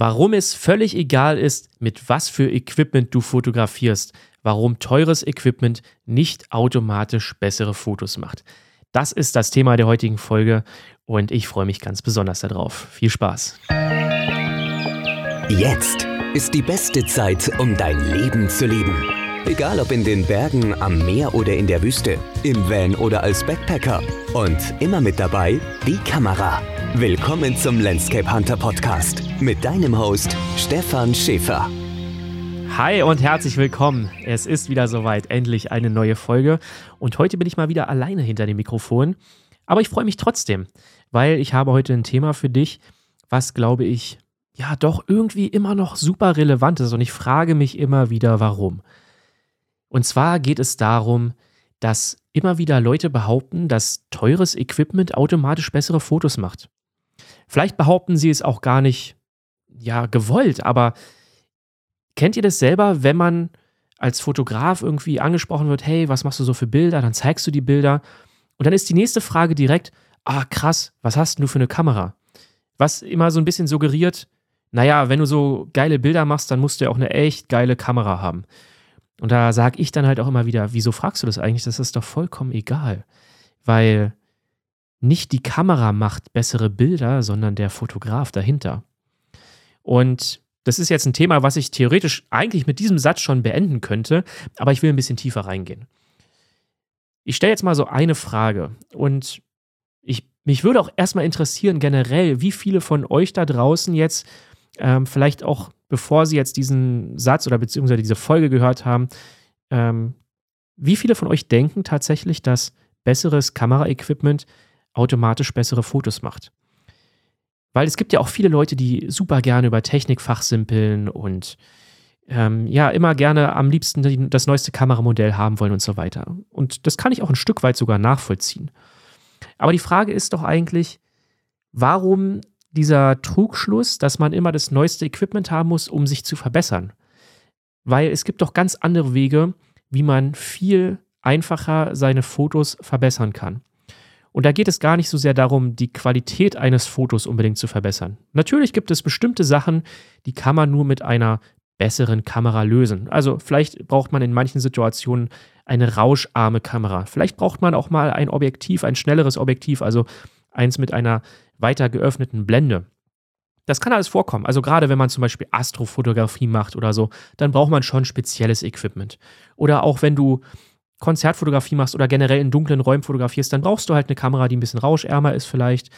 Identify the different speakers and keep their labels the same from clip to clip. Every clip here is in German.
Speaker 1: Warum es völlig egal ist, mit was für Equipment du fotografierst. Warum teures Equipment nicht automatisch bessere Fotos macht. Das ist das Thema der heutigen Folge und ich freue mich ganz besonders darauf. Viel Spaß.
Speaker 2: Jetzt ist die beste Zeit, um dein Leben zu leben. Egal ob in den Bergen, am Meer oder in der Wüste, im Van oder als Backpacker. Und immer mit dabei die Kamera. Willkommen zum Landscape Hunter Podcast mit deinem Host Stefan Schäfer.
Speaker 1: Hi und herzlich willkommen. Es ist wieder soweit, endlich eine neue Folge. Und heute bin ich mal wieder alleine hinter dem Mikrofon. Aber ich freue mich trotzdem, weil ich habe heute ein Thema für dich, was, glaube ich, ja doch irgendwie immer noch super relevant ist. Und ich frage mich immer wieder, warum. Und zwar geht es darum, dass immer wieder Leute behaupten, dass teures Equipment automatisch bessere Fotos macht. Vielleicht behaupten sie es auch gar nicht, ja, gewollt, aber kennt ihr das selber, wenn man als Fotograf irgendwie angesprochen wird, hey, was machst du so für Bilder? Dann zeigst du die Bilder und dann ist die nächste Frage direkt, ah, krass, was hast du für eine Kamera? Was immer so ein bisschen suggeriert, naja, wenn du so geile Bilder machst, dann musst du ja auch eine echt geile Kamera haben. Und da sage ich dann halt auch immer wieder, wieso fragst du das eigentlich? Das ist doch vollkommen egal. Weil nicht die Kamera macht bessere Bilder, sondern der Fotograf dahinter. Und das ist jetzt ein Thema, was ich theoretisch eigentlich mit diesem Satz schon beenden könnte, aber ich will ein bisschen tiefer reingehen. Ich stelle jetzt mal so eine Frage und ich, mich würde auch erstmal interessieren generell, wie viele von euch da draußen jetzt ähm, vielleicht auch, bevor sie jetzt diesen Satz oder beziehungsweise diese Folge gehört haben, ähm, wie viele von euch denken tatsächlich, dass besseres Kameraequipment automatisch bessere Fotos macht? Weil es gibt ja auch viele Leute, die super gerne über Technik fachsimpeln und ähm, ja, immer gerne am liebsten das neueste Kameramodell haben wollen und so weiter. Und das kann ich auch ein Stück weit sogar nachvollziehen. Aber die Frage ist doch eigentlich, warum dieser Trugschluss, dass man immer das neueste Equipment haben muss, um sich zu verbessern. Weil es gibt doch ganz andere Wege, wie man viel einfacher seine Fotos verbessern kann. Und da geht es gar nicht so sehr darum, die Qualität eines Fotos unbedingt zu verbessern. Natürlich gibt es bestimmte Sachen, die kann man nur mit einer besseren Kamera lösen. Also vielleicht braucht man in manchen Situationen eine rauscharme Kamera. Vielleicht braucht man auch mal ein Objektiv, ein schnelleres Objektiv, also eins mit einer weiter geöffneten Blende. Das kann alles vorkommen. Also gerade wenn man zum Beispiel Astrofotografie macht oder so, dann braucht man schon spezielles Equipment. Oder auch wenn du Konzertfotografie machst oder generell in dunklen Räumen fotografierst, dann brauchst du halt eine Kamera, die ein bisschen rauschärmer ist vielleicht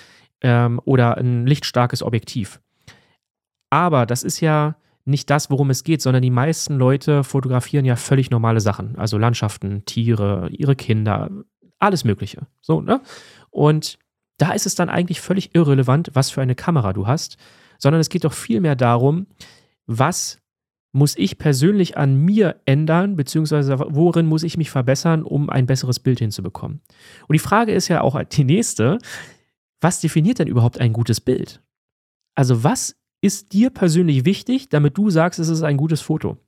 Speaker 1: ähm, oder ein lichtstarkes Objektiv. Aber das ist ja nicht das, worum es geht, sondern die meisten Leute fotografieren ja völlig normale Sachen. Also Landschaften, Tiere, ihre Kinder, alles Mögliche. So, ne? Und da ist es dann eigentlich völlig irrelevant, was für eine Kamera du hast, sondern es geht doch vielmehr darum, was muss ich persönlich an mir ändern, beziehungsweise worin muss ich mich verbessern, um ein besseres Bild hinzubekommen. Und die Frage ist ja auch die nächste, was definiert denn überhaupt ein gutes Bild? Also was ist dir persönlich wichtig, damit du sagst, es ist ein gutes Foto?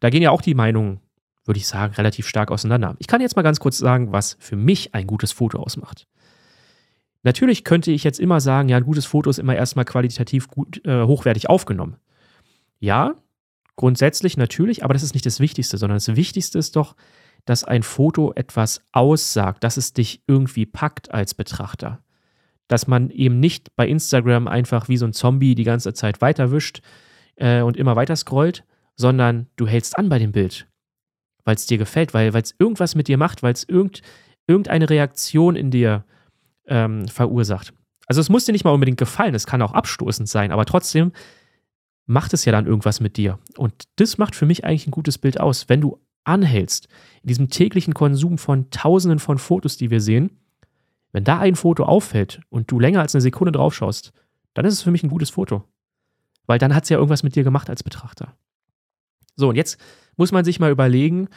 Speaker 1: Da gehen ja auch die Meinungen, würde ich sagen, relativ stark auseinander. Ich kann jetzt mal ganz kurz sagen, was für mich ein gutes Foto ausmacht. Natürlich könnte ich jetzt immer sagen, ja, ein gutes Foto ist immer erstmal qualitativ gut, äh, hochwertig aufgenommen. Ja, grundsätzlich natürlich, aber das ist nicht das Wichtigste, sondern das Wichtigste ist doch, dass ein Foto etwas aussagt, dass es dich irgendwie packt als Betrachter. Dass man eben nicht bei Instagram einfach wie so ein Zombie die ganze Zeit weiterwischt äh, und immer weiter scrollt, sondern du hältst an bei dem Bild, weil es dir gefällt, weil es irgendwas mit dir macht, weil es irgend, irgendeine Reaktion in dir ähm, verursacht. Also es muss dir nicht mal unbedingt gefallen, es kann auch abstoßend sein, aber trotzdem macht es ja dann irgendwas mit dir. Und das macht für mich eigentlich ein gutes Bild aus. Wenn du anhältst, in diesem täglichen Konsum von Tausenden von Fotos, die wir sehen, wenn da ein Foto auffällt und du länger als eine Sekunde drauf schaust, dann ist es für mich ein gutes Foto. Weil dann hat es ja irgendwas mit dir gemacht als Betrachter. So, und jetzt muss man sich mal überlegen,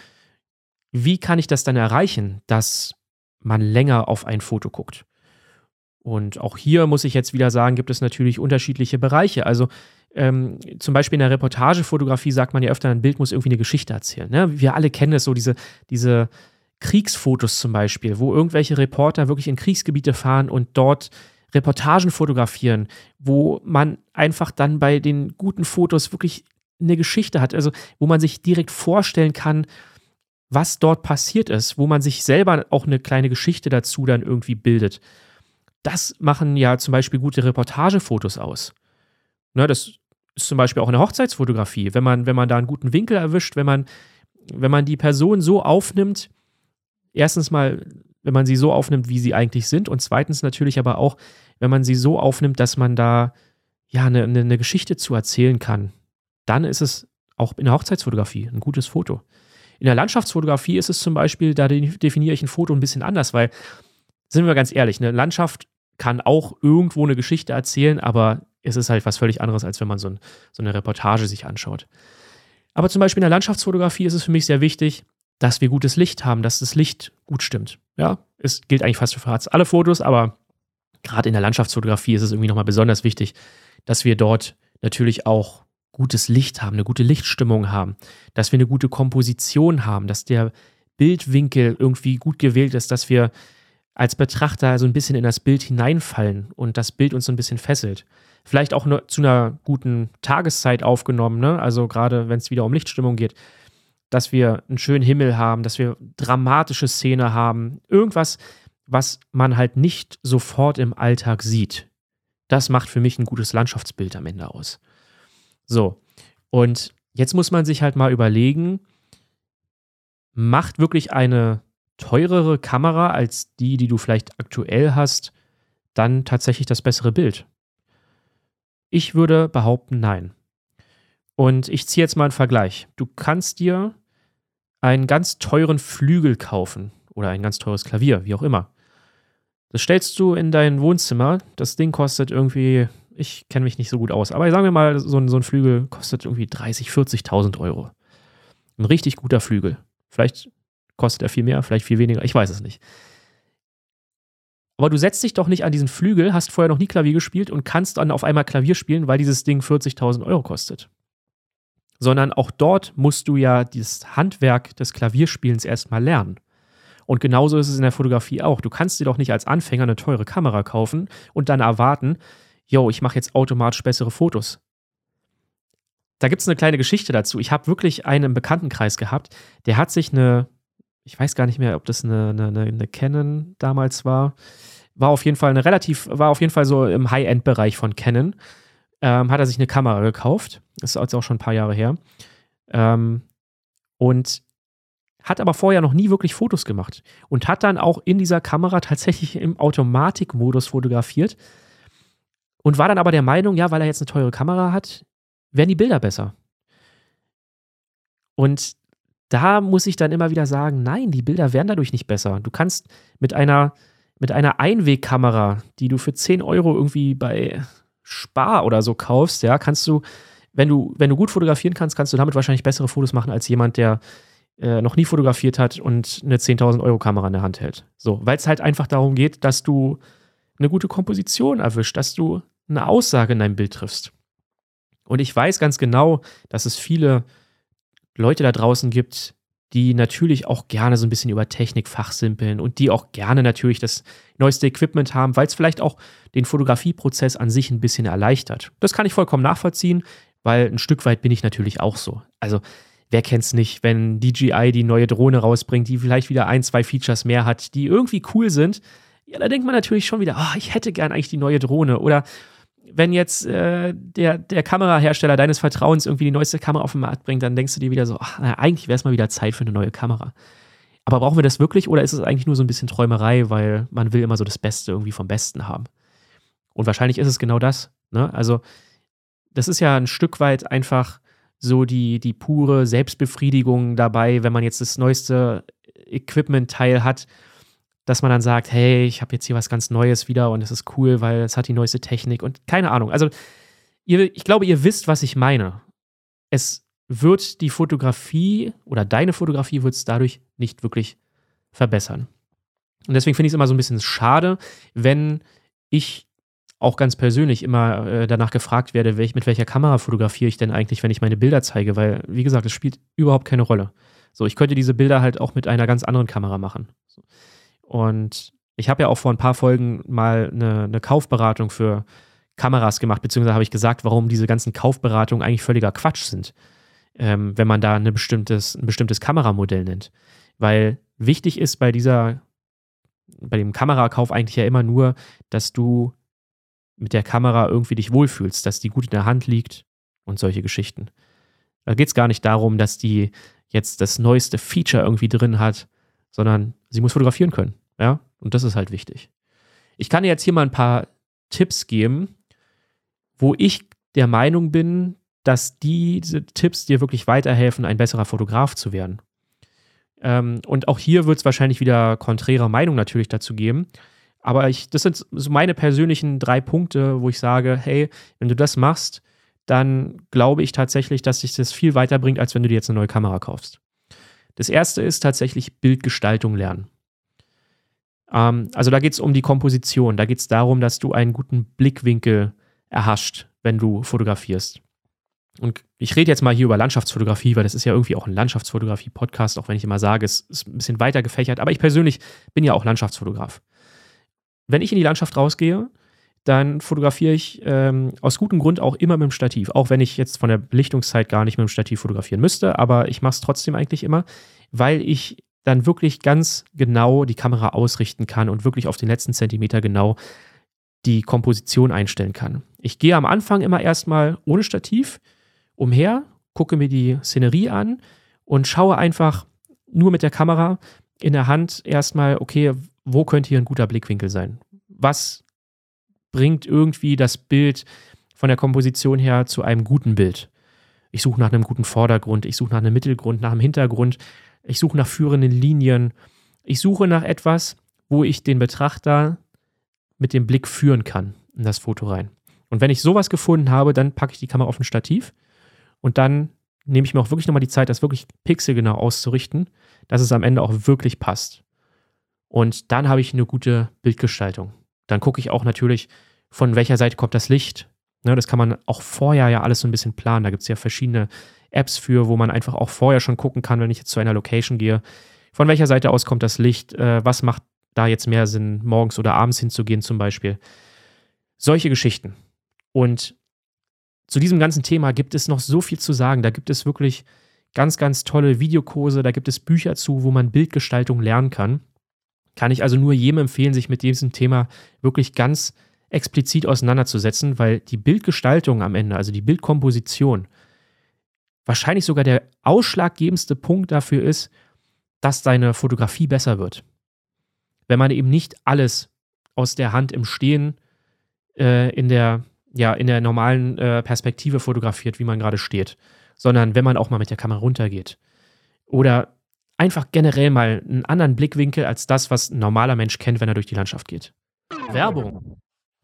Speaker 1: wie kann ich das dann erreichen, dass man länger auf ein Foto guckt? Und auch hier muss ich jetzt wieder sagen, gibt es natürlich unterschiedliche Bereiche. Also ähm, zum Beispiel in der Reportagefotografie sagt man ja öfter, ein Bild muss irgendwie eine Geschichte erzählen. Ne? Wir alle kennen es so, diese, diese Kriegsfotos zum Beispiel, wo irgendwelche Reporter wirklich in Kriegsgebiete fahren und dort Reportagen fotografieren, wo man einfach dann bei den guten Fotos wirklich eine Geschichte hat, also wo man sich direkt vorstellen kann, was dort passiert ist, wo man sich selber auch eine kleine Geschichte dazu dann irgendwie bildet. Das machen ja zum Beispiel gute Reportagefotos aus. Ne, das ist zum Beispiel auch eine Hochzeitsfotografie, wenn man, wenn man da einen guten Winkel erwischt, wenn man, wenn man die Person so aufnimmt, erstens mal, wenn man sie so aufnimmt, wie sie eigentlich sind, und zweitens natürlich aber auch, wenn man sie so aufnimmt, dass man da ja eine, eine Geschichte zu erzählen kann, dann ist es auch in der Hochzeitsfotografie ein gutes Foto. In der Landschaftsfotografie ist es zum Beispiel, da definiere ich ein Foto ein bisschen anders, weil, sind wir ganz ehrlich, eine Landschaft kann auch irgendwo eine Geschichte erzählen, aber es ist halt was völlig anderes, als wenn man so, ein, so eine Reportage sich anschaut. Aber zum Beispiel in der Landschaftsfotografie ist es für mich sehr wichtig, dass wir gutes Licht haben, dass das Licht gut stimmt. Ja, es gilt eigentlich fast für alle Fotos, aber gerade in der Landschaftsfotografie ist es irgendwie nochmal besonders wichtig, dass wir dort natürlich auch gutes Licht haben, eine gute Lichtstimmung haben, dass wir eine gute Komposition haben, dass der Bildwinkel irgendwie gut gewählt ist, dass wir als Betrachter so ein bisschen in das Bild hineinfallen und das Bild uns so ein bisschen fesselt. Vielleicht auch nur zu einer guten Tageszeit aufgenommen, ne? also gerade wenn es wieder um Lichtstimmung geht, dass wir einen schönen Himmel haben, dass wir dramatische Szene haben, irgendwas, was man halt nicht sofort im Alltag sieht. Das macht für mich ein gutes Landschaftsbild am Ende aus. So, und jetzt muss man sich halt mal überlegen, macht wirklich eine teurere Kamera als die, die du vielleicht aktuell hast, dann tatsächlich das bessere Bild? Ich würde behaupten, nein. Und ich ziehe jetzt mal einen Vergleich. Du kannst dir einen ganz teuren Flügel kaufen oder ein ganz teures Klavier, wie auch immer. Das stellst du in dein Wohnzimmer. Das Ding kostet irgendwie ich kenne mich nicht so gut aus. Aber sagen wir mal, so ein, so ein Flügel kostet irgendwie 30.000, 40.000 Euro. Ein richtig guter Flügel. Vielleicht kostet er viel mehr, vielleicht viel weniger, ich weiß es nicht. Aber du setzt dich doch nicht an diesen Flügel, hast vorher noch nie Klavier gespielt und kannst dann auf einmal Klavier spielen, weil dieses Ding 40.000 Euro kostet. Sondern auch dort musst du ja das Handwerk des Klavierspielens erstmal lernen. Und genauso ist es in der Fotografie auch. Du kannst dir doch nicht als Anfänger eine teure Kamera kaufen und dann erwarten, yo, ich mache jetzt automatisch bessere Fotos. Da gibt es eine kleine Geschichte dazu. Ich habe wirklich einen Bekanntenkreis gehabt, der hat sich eine, ich weiß gar nicht mehr, ob das eine, eine, eine Canon damals war, war auf jeden Fall eine relativ, war auf jeden Fall so im High-End-Bereich von Canon. Ähm, hat er sich eine Kamera gekauft. Das ist jetzt auch schon ein paar Jahre her. Ähm, und hat aber vorher noch nie wirklich Fotos gemacht und hat dann auch in dieser Kamera tatsächlich im Automatikmodus fotografiert und war dann aber der Meinung, ja, weil er jetzt eine teure Kamera hat, werden die Bilder besser. Und da muss ich dann immer wieder sagen, nein, die Bilder werden dadurch nicht besser. Du kannst mit einer, mit einer Einwegkamera, die du für 10 Euro irgendwie bei Spar oder so kaufst, ja, kannst du, wenn du, wenn du gut fotografieren kannst, kannst du damit wahrscheinlich bessere Fotos machen als jemand, der äh, noch nie fotografiert hat und eine 10.000 Euro Kamera in der Hand hält. So, weil es halt einfach darum geht, dass du eine gute Komposition erwischt, dass du eine Aussage in deinem Bild triffst. Und ich weiß ganz genau, dass es viele Leute da draußen gibt, die natürlich auch gerne so ein bisschen über Technik fachsimpeln und die auch gerne natürlich das neueste Equipment haben, weil es vielleicht auch den Fotografieprozess an sich ein bisschen erleichtert. Das kann ich vollkommen nachvollziehen, weil ein Stück weit bin ich natürlich auch so. Also wer kennt es nicht, wenn DJI die neue Drohne rausbringt, die vielleicht wieder ein, zwei Features mehr hat, die irgendwie cool sind, ja, da denkt man natürlich schon wieder, oh, ich hätte gern eigentlich die neue Drohne. Oder wenn jetzt äh, der, der Kamerahersteller deines Vertrauens irgendwie die neueste Kamera auf den Markt bringt, dann denkst du dir wieder so, ach, na, eigentlich wäre es mal wieder Zeit für eine neue Kamera. Aber brauchen wir das wirklich oder ist es eigentlich nur so ein bisschen Träumerei, weil man will immer so das Beste irgendwie vom Besten haben? Und wahrscheinlich ist es genau das. Ne? Also, das ist ja ein Stück weit einfach so die, die pure Selbstbefriedigung dabei, wenn man jetzt das neueste Equipment-Teil hat dass man dann sagt, hey, ich habe jetzt hier was ganz Neues wieder und es ist cool, weil es hat die neueste Technik und keine Ahnung. Also ihr, ich glaube, ihr wisst, was ich meine. Es wird die Fotografie oder deine Fotografie wird es dadurch nicht wirklich verbessern. Und deswegen finde ich es immer so ein bisschen schade, wenn ich auch ganz persönlich immer äh, danach gefragt werde, welch, mit welcher Kamera fotografiere ich denn eigentlich, wenn ich meine Bilder zeige, weil, wie gesagt, es spielt überhaupt keine Rolle. So, ich könnte diese Bilder halt auch mit einer ganz anderen Kamera machen. So. Und Ich habe ja auch vor ein paar Folgen mal eine, eine Kaufberatung für Kameras gemacht, beziehungsweise habe ich gesagt, warum diese ganzen Kaufberatungen eigentlich völliger Quatsch sind, ähm, wenn man da eine bestimmtes, ein bestimmtes Kameramodell nennt. Weil wichtig ist bei dieser, bei dem Kamerakauf eigentlich ja immer nur, dass du mit der Kamera irgendwie dich wohlfühlst, dass die gut in der Hand liegt und solche Geschichten. Da geht es gar nicht darum, dass die jetzt das neueste Feature irgendwie drin hat, sondern sie muss fotografieren können. Ja, und das ist halt wichtig. Ich kann dir jetzt hier mal ein paar Tipps geben, wo ich der Meinung bin, dass diese Tipps dir wirklich weiterhelfen, ein besserer Fotograf zu werden. Ähm, und auch hier wird es wahrscheinlich wieder konträre Meinung natürlich dazu geben. Aber ich, das sind so meine persönlichen drei Punkte, wo ich sage, hey, wenn du das machst, dann glaube ich tatsächlich, dass dich das viel weiterbringt, als wenn du dir jetzt eine neue Kamera kaufst. Das erste ist tatsächlich Bildgestaltung lernen. Ähm, also da geht es um die Komposition. Da geht es darum, dass du einen guten Blickwinkel erhascht, wenn du fotografierst. Und ich rede jetzt mal hier über Landschaftsfotografie, weil das ist ja irgendwie auch ein Landschaftsfotografie-Podcast, auch wenn ich immer sage, es ist ein bisschen weiter gefächert. Aber ich persönlich bin ja auch Landschaftsfotograf. Wenn ich in die Landschaft rausgehe, dann fotografiere ich ähm, aus gutem Grund auch immer mit dem Stativ. Auch wenn ich jetzt von der Belichtungszeit gar nicht mit dem Stativ fotografieren müsste, aber ich mache es trotzdem eigentlich immer, weil ich dann wirklich ganz genau die Kamera ausrichten kann und wirklich auf den letzten Zentimeter genau die Komposition einstellen kann. Ich gehe am Anfang immer erstmal ohne Stativ umher, gucke mir die Szenerie an und schaue einfach nur mit der Kamera in der Hand erstmal, okay, wo könnte hier ein guter Blickwinkel sein? Was bringt irgendwie das Bild von der Komposition her zu einem guten Bild? Ich suche nach einem guten Vordergrund, ich suche nach einem Mittelgrund, nach einem Hintergrund, ich suche nach führenden Linien, ich suche nach etwas, wo ich den Betrachter mit dem Blick führen kann in das Foto rein. Und wenn ich sowas gefunden habe, dann packe ich die Kamera auf ein Stativ und dann nehme ich mir auch wirklich nochmal die Zeit, das wirklich pixelgenau auszurichten, dass es am Ende auch wirklich passt. Und dann habe ich eine gute Bildgestaltung. Dann gucke ich auch natürlich, von welcher Seite kommt das Licht. Ne, das kann man auch vorher ja alles so ein bisschen planen. Da gibt es ja verschiedene Apps für, wo man einfach auch vorher schon gucken kann, wenn ich jetzt zu einer Location gehe, von welcher Seite aus kommt das Licht, äh, was macht da jetzt mehr Sinn, morgens oder abends hinzugehen zum Beispiel. Solche Geschichten. Und zu diesem ganzen Thema gibt es noch so viel zu sagen. Da gibt es wirklich ganz, ganz tolle Videokurse, da gibt es Bücher zu, wo man Bildgestaltung lernen kann. Kann ich also nur jedem empfehlen, sich mit diesem Thema wirklich ganz explizit auseinanderzusetzen, weil die Bildgestaltung am Ende, also die Bildkomposition, wahrscheinlich sogar der ausschlaggebendste Punkt dafür ist, dass deine Fotografie besser wird. Wenn man eben nicht alles aus der Hand im Stehen äh, in der ja, in der normalen äh, Perspektive fotografiert, wie man gerade steht, sondern wenn man auch mal mit der Kamera runtergeht. Oder einfach generell mal einen anderen Blickwinkel als das, was ein normaler Mensch kennt, wenn er durch die Landschaft geht. Werbung.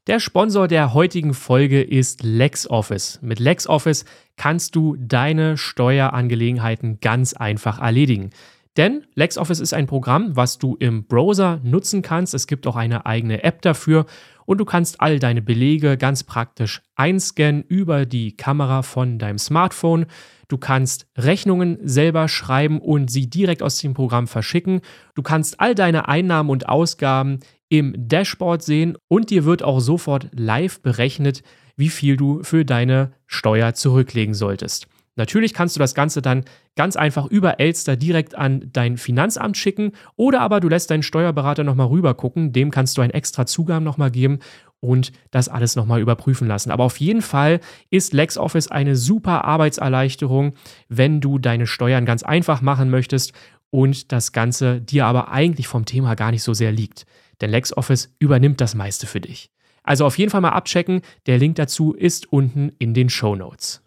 Speaker 1: Der Sponsor der heutigen Folge ist LexOffice. Mit LexOffice kannst du deine Steuerangelegenheiten ganz einfach erledigen. Denn LexOffice ist ein Programm, was du im Browser nutzen kannst. Es gibt auch eine eigene App dafür und du kannst all deine Belege ganz praktisch einscannen über die Kamera von deinem Smartphone. Du kannst Rechnungen selber schreiben und sie direkt aus dem Programm verschicken. Du kannst all deine Einnahmen und Ausgaben im Dashboard sehen und dir wird auch sofort live berechnet, wie viel du für deine Steuer zurücklegen solltest. Natürlich kannst du das Ganze dann ganz einfach über Elster direkt an dein Finanzamt schicken oder aber du lässt deinen Steuerberater nochmal rüber gucken, dem kannst du einen extra Zugang nochmal geben und das alles nochmal überprüfen lassen. Aber auf jeden Fall ist LexOffice eine super Arbeitserleichterung, wenn du deine Steuern ganz einfach machen möchtest und das Ganze dir aber eigentlich vom Thema gar nicht so sehr liegt. Denn LexOffice übernimmt das meiste für dich. Also auf jeden Fall mal abchecken. Der Link dazu ist unten in den Show Notes.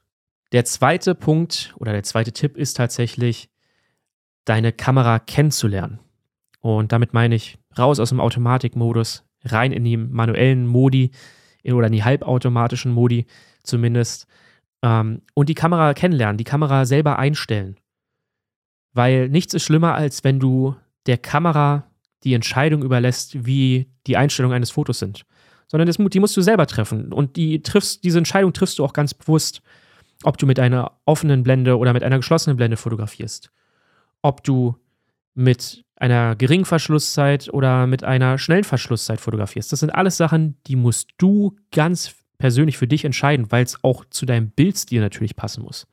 Speaker 1: Der zweite Punkt oder der zweite Tipp ist tatsächlich, deine Kamera kennenzulernen. Und damit meine ich raus aus dem Automatikmodus, rein in die manuellen Modi oder in die halbautomatischen Modi zumindest. Ähm, und die Kamera kennenlernen, die Kamera selber einstellen. Weil nichts ist schlimmer, als wenn du der Kamera die Entscheidung überlässt, wie die Einstellungen eines Fotos sind. Sondern das, die musst du selber treffen. Und die triffst, diese Entscheidung triffst du auch ganz bewusst ob du mit einer offenen Blende oder mit einer geschlossenen Blende fotografierst, ob du mit einer geringen Verschlusszeit oder mit einer schnellen Verschlusszeit fotografierst. Das sind alles Sachen, die musst du ganz persönlich für dich entscheiden, weil es auch zu deinem Bildstil natürlich passen muss.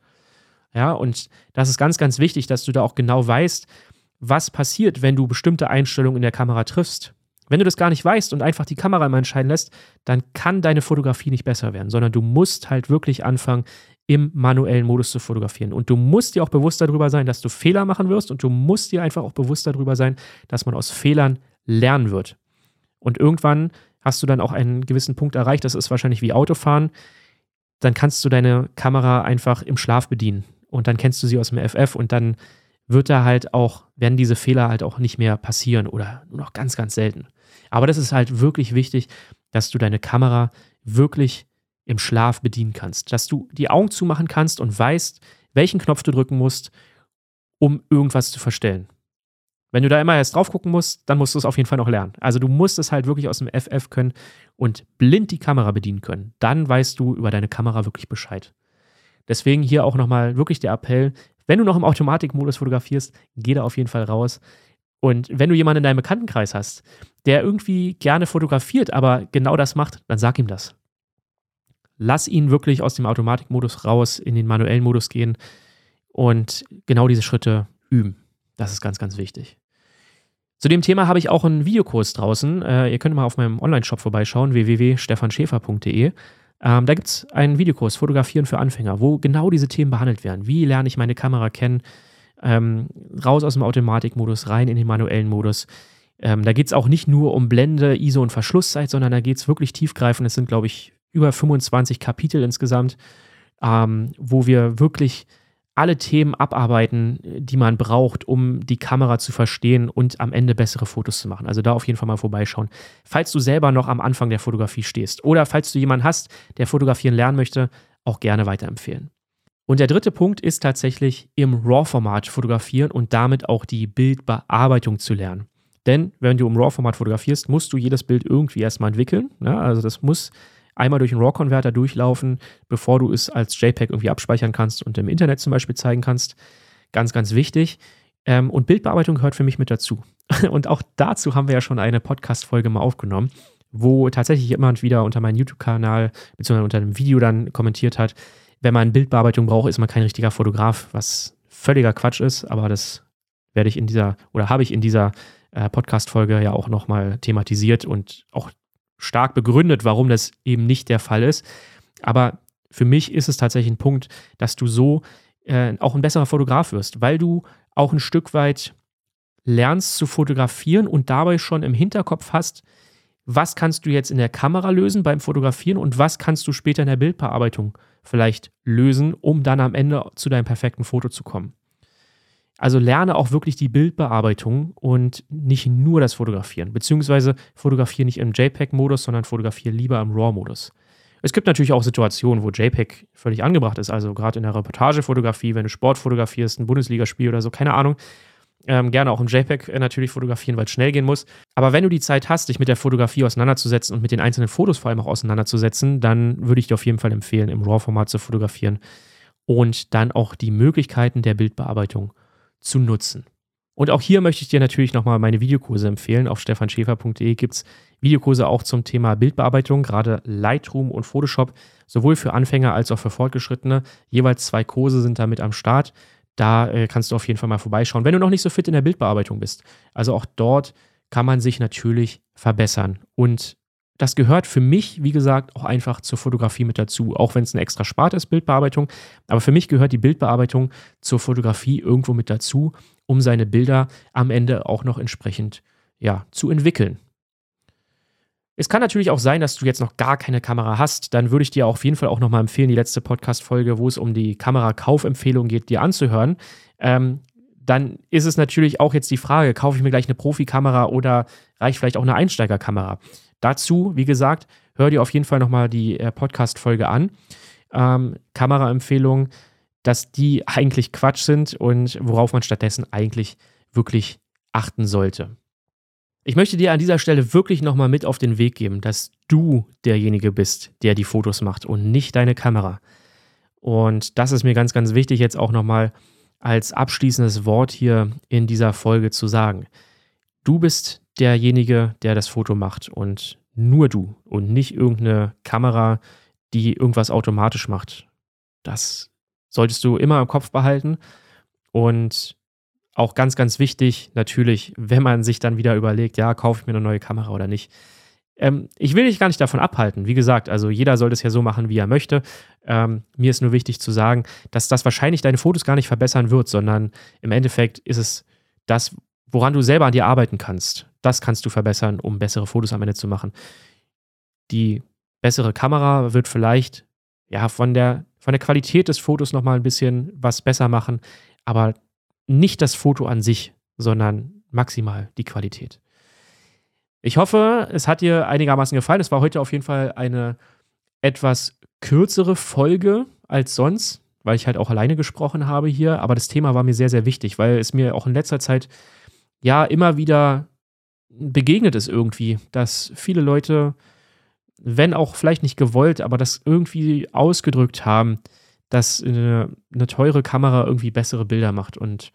Speaker 1: Ja, und das ist ganz, ganz wichtig, dass du da auch genau weißt, was passiert, wenn du bestimmte Einstellungen in der Kamera triffst. Wenn du das gar nicht weißt und einfach die Kamera immer entscheiden lässt, dann kann deine Fotografie nicht besser werden, sondern du musst halt wirklich anfangen, im manuellen Modus zu fotografieren. Und du musst dir auch bewusst darüber sein, dass du Fehler machen wirst und du musst dir einfach auch bewusst darüber sein, dass man aus Fehlern lernen wird. Und irgendwann hast du dann auch einen gewissen Punkt erreicht, das ist wahrscheinlich wie Autofahren, dann kannst du deine Kamera einfach im Schlaf bedienen und dann kennst du sie aus dem FF und dann wird da halt auch, werden diese Fehler halt auch nicht mehr passieren oder nur noch ganz, ganz selten. Aber das ist halt wirklich wichtig, dass du deine Kamera wirklich im Schlaf bedienen kannst. Dass du die Augen zumachen kannst und weißt, welchen Knopf du drücken musst, um irgendwas zu verstellen. Wenn du da immer erst drauf gucken musst, dann musst du es auf jeden Fall noch lernen. Also du musst es halt wirklich aus dem FF können und blind die Kamera bedienen können. Dann weißt du über deine Kamera wirklich Bescheid. Deswegen hier auch nochmal wirklich der Appell, wenn du noch im Automatikmodus fotografierst, geh da auf jeden Fall raus. Und wenn du jemanden in deinem Bekanntenkreis hast, der irgendwie gerne fotografiert, aber genau das macht, dann sag ihm das. Lass ihn wirklich aus dem Automatikmodus raus, in den manuellen Modus gehen und genau diese Schritte üben. Das ist ganz, ganz wichtig. Zu dem Thema habe ich auch einen Videokurs draußen. Äh, ihr könnt mal auf meinem Online-Shop vorbeischauen, www.stefanschäfer.de. Ähm, da gibt es einen Videokurs, Fotografieren für Anfänger, wo genau diese Themen behandelt werden. Wie lerne ich meine Kamera kennen? Ähm, raus aus dem Automatikmodus, rein in den manuellen Modus. Ähm, da geht es auch nicht nur um Blende, ISO und Verschlusszeit, sondern da geht es wirklich tiefgreifend. Es sind, glaube ich, über 25 Kapitel insgesamt, ähm, wo wir wirklich alle Themen abarbeiten, die man braucht, um die Kamera zu verstehen und am Ende bessere Fotos zu machen. Also da auf jeden Fall mal vorbeischauen. Falls du selber noch am Anfang der Fotografie stehst oder falls du jemanden hast, der fotografieren lernen möchte, auch gerne weiterempfehlen. Und der dritte Punkt ist tatsächlich im RAW-Format fotografieren und damit auch die Bildbearbeitung zu lernen. Denn wenn du im RAW-Format fotografierst, musst du jedes Bild irgendwie erstmal entwickeln. Ja, also das muss einmal durch einen RAW-Konverter durchlaufen, bevor du es als JPEG irgendwie abspeichern kannst und im Internet zum Beispiel zeigen kannst. Ganz, ganz wichtig. Ähm, und Bildbearbeitung gehört für mich mit dazu. Und auch dazu haben wir ja schon eine Podcast-Folge mal aufgenommen, wo tatsächlich jemand wieder unter meinem YouTube-Kanal bzw. unter einem Video dann kommentiert hat, wenn man Bildbearbeitung braucht, ist man kein richtiger Fotograf, was völliger Quatsch ist, aber das werde ich in dieser oder habe ich in dieser äh, Podcast-Folge ja auch nochmal thematisiert und auch stark begründet, warum das eben nicht der Fall ist. Aber für mich ist es tatsächlich ein Punkt, dass du so äh, auch ein besserer Fotograf wirst, weil du auch ein Stück weit lernst zu fotografieren und dabei schon im Hinterkopf hast, was kannst du jetzt in der Kamera lösen beim Fotografieren und was kannst du später in der Bildbearbeitung vielleicht lösen, um dann am Ende zu deinem perfekten Foto zu kommen. Also lerne auch wirklich die Bildbearbeitung und nicht nur das Fotografieren. Beziehungsweise fotografiere nicht im JPEG-Modus, sondern fotografiere lieber im RAW-Modus. Es gibt natürlich auch Situationen, wo JPEG völlig angebracht ist. Also gerade in der Reportagefotografie, wenn du Sport fotografierst, ein Bundesligaspiel oder so, keine Ahnung. Ähm, gerne auch im JPEG äh, natürlich fotografieren, weil es schnell gehen muss. Aber wenn du die Zeit hast, dich mit der Fotografie auseinanderzusetzen und mit den einzelnen Fotos vor allem auch auseinanderzusetzen, dann würde ich dir auf jeden Fall empfehlen, im RAW-Format zu fotografieren und dann auch die Möglichkeiten der Bildbearbeitung zu nutzen. Und auch hier möchte ich dir natürlich nochmal meine Videokurse empfehlen. Auf stefanschäfer.de gibt es Videokurse auch zum Thema Bildbearbeitung, gerade Lightroom und Photoshop, sowohl für Anfänger als auch für Fortgeschrittene. Jeweils zwei Kurse sind damit am Start. Da äh, kannst du auf jeden Fall mal vorbeischauen, wenn du noch nicht so fit in der Bildbearbeitung bist. Also auch dort kann man sich natürlich verbessern. Und das gehört für mich, wie gesagt, auch einfach zur Fotografie mit dazu, auch wenn es eine extra Sparte ist, Bildbearbeitung. Aber für mich gehört die Bildbearbeitung zur Fotografie irgendwo mit dazu, um seine Bilder am Ende auch noch entsprechend ja, zu entwickeln. Es kann natürlich auch sein, dass du jetzt noch gar keine Kamera hast. Dann würde ich dir auf jeden Fall auch nochmal empfehlen, die letzte Podcast-Folge, wo es um die Kamerakaufempfehlung geht, dir anzuhören. Ähm, dann ist es natürlich auch jetzt die Frage, kaufe ich mir gleich eine Profikamera oder reicht vielleicht auch eine Einsteigerkamera? Dazu, wie gesagt, hör dir auf jeden Fall nochmal die äh, Podcast-Folge an. Ähm, Kameraempfehlungen, dass die eigentlich Quatsch sind und worauf man stattdessen eigentlich wirklich achten sollte. Ich möchte dir an dieser Stelle wirklich nochmal mit auf den Weg geben, dass du derjenige bist, der die Fotos macht und nicht deine Kamera. Und das ist mir ganz, ganz wichtig jetzt auch nochmal, als abschließendes Wort hier in dieser Folge zu sagen. Du bist derjenige, der das Foto macht und nur du und nicht irgendeine Kamera, die irgendwas automatisch macht. Das solltest du immer im Kopf behalten und auch ganz, ganz wichtig, natürlich, wenn man sich dann wieder überlegt, ja, kaufe ich mir eine neue Kamera oder nicht. Ähm, ich will dich gar nicht davon abhalten. Wie gesagt, also jeder soll das ja so machen, wie er möchte. Ähm, mir ist nur wichtig zu sagen, dass das wahrscheinlich deine Fotos gar nicht verbessern wird, sondern im Endeffekt ist es das, woran du selber an dir arbeiten kannst. Das kannst du verbessern, um bessere Fotos am Ende zu machen. Die bessere Kamera wird vielleicht ja von der, von der Qualität des Fotos nochmal ein bisschen was besser machen, aber nicht das Foto an sich, sondern maximal die Qualität. Ich hoffe, es hat dir einigermaßen gefallen. Es war heute auf jeden Fall eine etwas kürzere Folge als sonst, weil ich halt auch alleine gesprochen habe hier. Aber das Thema war mir sehr, sehr wichtig, weil es mir auch in letzter Zeit ja immer wieder begegnet ist irgendwie, dass viele Leute, wenn auch vielleicht nicht gewollt, aber das irgendwie ausgedrückt haben, dass eine, eine teure Kamera irgendwie bessere Bilder macht. Und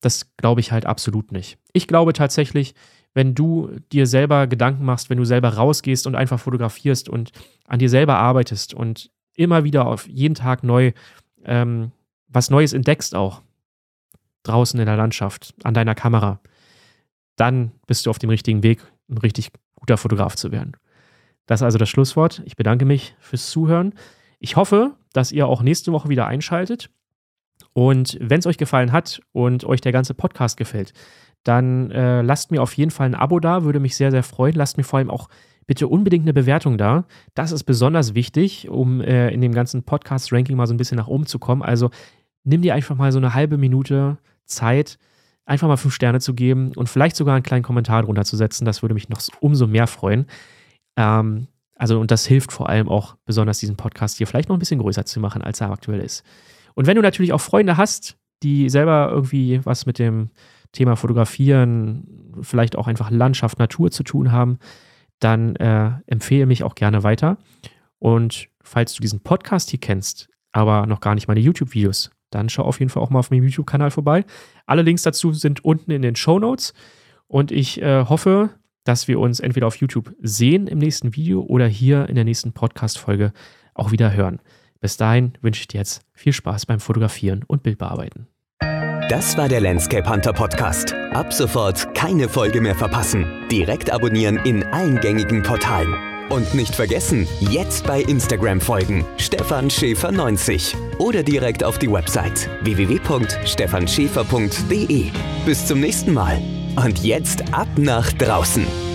Speaker 1: das glaube ich halt absolut nicht. Ich glaube tatsächlich, wenn du dir selber Gedanken machst, wenn du selber rausgehst und einfach fotografierst und an dir selber arbeitest und immer wieder auf jeden Tag neu ähm, was Neues entdeckst auch draußen in der Landschaft, an deiner Kamera, dann bist du auf dem richtigen Weg, ein richtig guter Fotograf zu werden. Das ist also das Schlusswort. Ich bedanke mich fürs Zuhören. Ich hoffe, dass ihr auch nächste Woche wieder einschaltet. Und wenn es euch gefallen hat und euch der ganze Podcast gefällt, dann äh, lasst mir auf jeden Fall ein Abo da, würde mich sehr, sehr freuen. Lasst mir vor allem auch bitte unbedingt eine Bewertung da. Das ist besonders wichtig, um äh, in dem ganzen Podcast-Ranking mal so ein bisschen nach oben zu kommen. Also nimm dir einfach mal so eine halbe Minute Zeit, einfach mal fünf Sterne zu geben und vielleicht sogar einen kleinen Kommentar drunter zu setzen. Das würde mich noch umso mehr freuen. Ähm, also, und das hilft vor allem auch besonders diesen Podcast hier vielleicht noch ein bisschen größer zu machen, als er aktuell ist. Und wenn du natürlich auch Freunde hast, die selber irgendwie was mit dem Thema Fotografieren, vielleicht auch einfach Landschaft, Natur zu tun haben, dann äh, empfehle mich auch gerne weiter. Und falls du diesen Podcast hier kennst, aber noch gar nicht meine YouTube-Videos, dann schau auf jeden Fall auch mal auf meinem YouTube-Kanal vorbei. Alle Links dazu sind unten in den Show Notes. Und ich äh, hoffe, dass wir uns entweder auf YouTube sehen im nächsten Video oder hier in der nächsten Podcast-Folge auch wieder hören. Bis dahin wünsche ich dir jetzt viel Spaß beim Fotografieren und Bildbearbeiten.
Speaker 2: Das war der Landscape Hunter Podcast. Ab sofort keine Folge mehr verpassen. Direkt abonnieren in allen gängigen Portalen. Und nicht vergessen, jetzt bei Instagram folgen. Stefan Schäfer 90 oder direkt auf die Website www.stefanschäfer.de. Bis zum nächsten Mal. Und jetzt ab nach draußen.